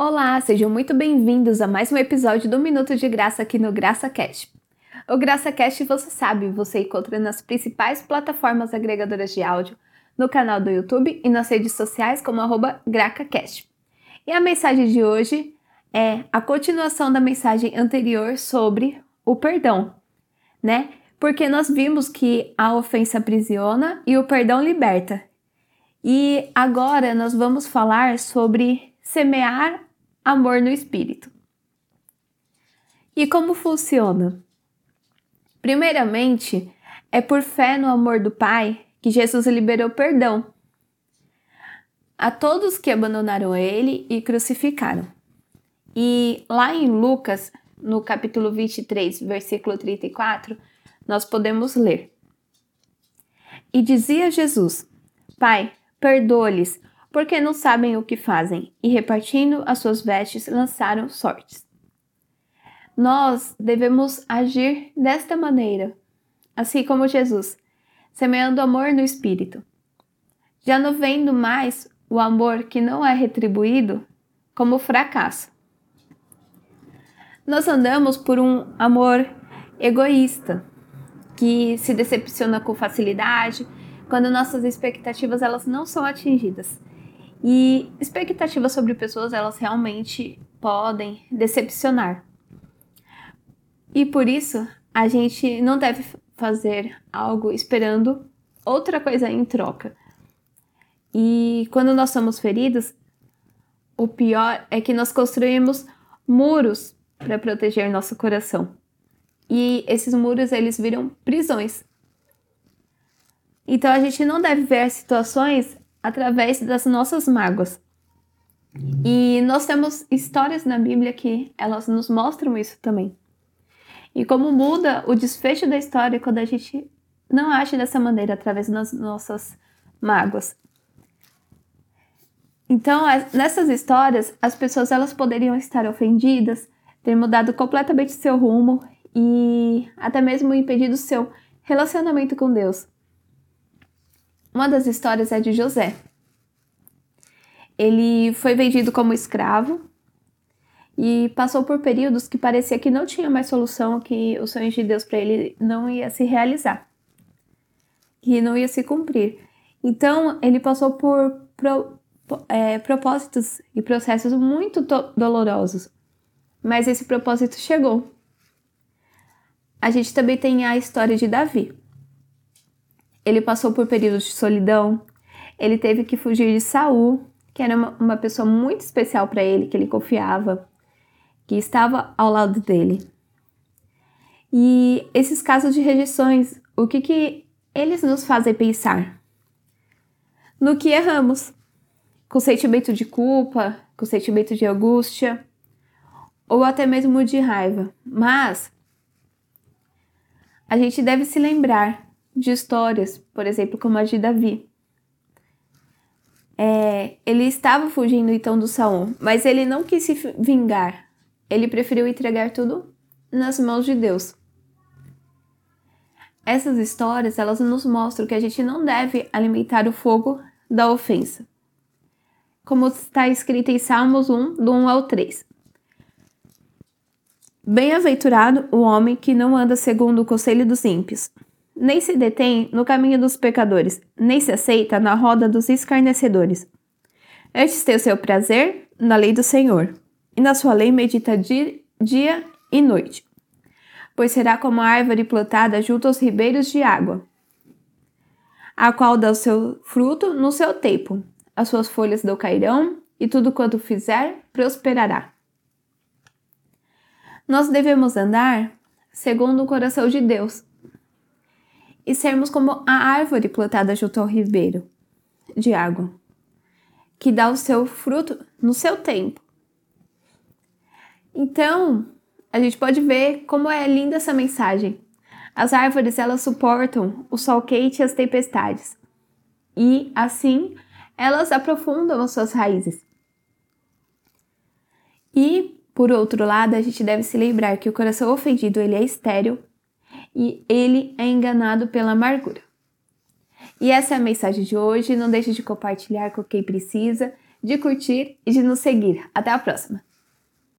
Olá, sejam muito bem-vindos a mais um episódio do Minuto de Graça aqui no GraçaCast. O GraçaCast, você sabe, você encontra nas principais plataformas agregadoras de áudio, no canal do YouTube e nas redes sociais como GracaCast. E a mensagem de hoje é a continuação da mensagem anterior sobre o perdão, né? Porque nós vimos que a ofensa aprisiona e o perdão liberta. E agora nós vamos falar sobre semear amor no espírito. E como funciona? Primeiramente, é por fé no amor do Pai que Jesus liberou perdão a todos que abandonaram ele e crucificaram. E lá em Lucas, no capítulo 23, versículo 34, nós podemos ler: E dizia Jesus: Pai, perdoa-lhes, porque não sabem o que fazem, e repartindo as suas vestes, lançaram sortes. Nós devemos agir desta maneira, assim como Jesus, semeando amor no espírito. Já não vendo mais o amor que não é retribuído como fracasso. Nós andamos por um amor egoísta, que se decepciona com facilidade, quando nossas expectativas elas não são atingidas. E expectativas sobre pessoas, elas realmente podem decepcionar. E por isso, a gente não deve fazer algo esperando outra coisa em troca. E quando nós somos feridos, o pior é que nós construímos muros para proteger nosso coração. E esses muros eles viram prisões. Então a gente não deve ver situações através das nossas mágoas. E nós temos histórias na Bíblia que elas nos mostram isso também. E como muda o desfecho da história quando a gente não age dessa maneira através das nossas mágoas. Então, nessas histórias, as pessoas elas poderiam estar ofendidas, ter mudado completamente seu rumo e até mesmo impedido seu relacionamento com Deus. Uma das histórias é de José. Ele foi vendido como escravo e passou por períodos que parecia que não tinha mais solução, que os sonhos de Deus para ele não ia se realizar, que não ia se cumprir. Então ele passou por pro, é, propósitos e processos muito dolorosos, mas esse propósito chegou. A gente também tem a história de Davi. Ele passou por períodos de solidão, ele teve que fugir de Saul, que era uma, uma pessoa muito especial para ele, que ele confiava, que estava ao lado dele. E esses casos de rejeições, o que, que eles nos fazem pensar? No que erramos, com sentimento de culpa, com sentimento de angústia, ou até mesmo de raiva. Mas a gente deve se lembrar de histórias, por exemplo, como a de Davi. É, ele estava fugindo então do Saul, mas ele não quis se vingar. Ele preferiu entregar tudo nas mãos de Deus. Essas histórias, elas nos mostram que a gente não deve alimentar o fogo da ofensa. Como está escrito em Salmos 1, do 1 ao 3. Bem-aventurado o homem que não anda segundo o conselho dos ímpios, nem se detém no caminho dos pecadores, nem se aceita na roda dos escarnecedores. Antes tem o seu prazer na lei do Senhor, e na sua lei medita dia e noite. Pois será como a árvore plantada junto aos ribeiros de água, a qual dá o seu fruto no seu tempo, as suas folhas não cairão, e tudo quanto fizer prosperará. Nós devemos andar segundo o coração de Deus, e sermos como a árvore plantada junto ao ribeiro de água, que dá o seu fruto no seu tempo. Então, a gente pode ver como é linda essa mensagem. As árvores, elas suportam o sol quente e as tempestades. E assim, elas aprofundam as suas raízes. E, por outro lado, a gente deve se lembrar que o coração ofendido, ele é estéril e ele é enganado pela amargura. E essa é a mensagem de hoje. Não deixe de compartilhar com quem precisa. de curtir e de nos seguir. Até a próxima!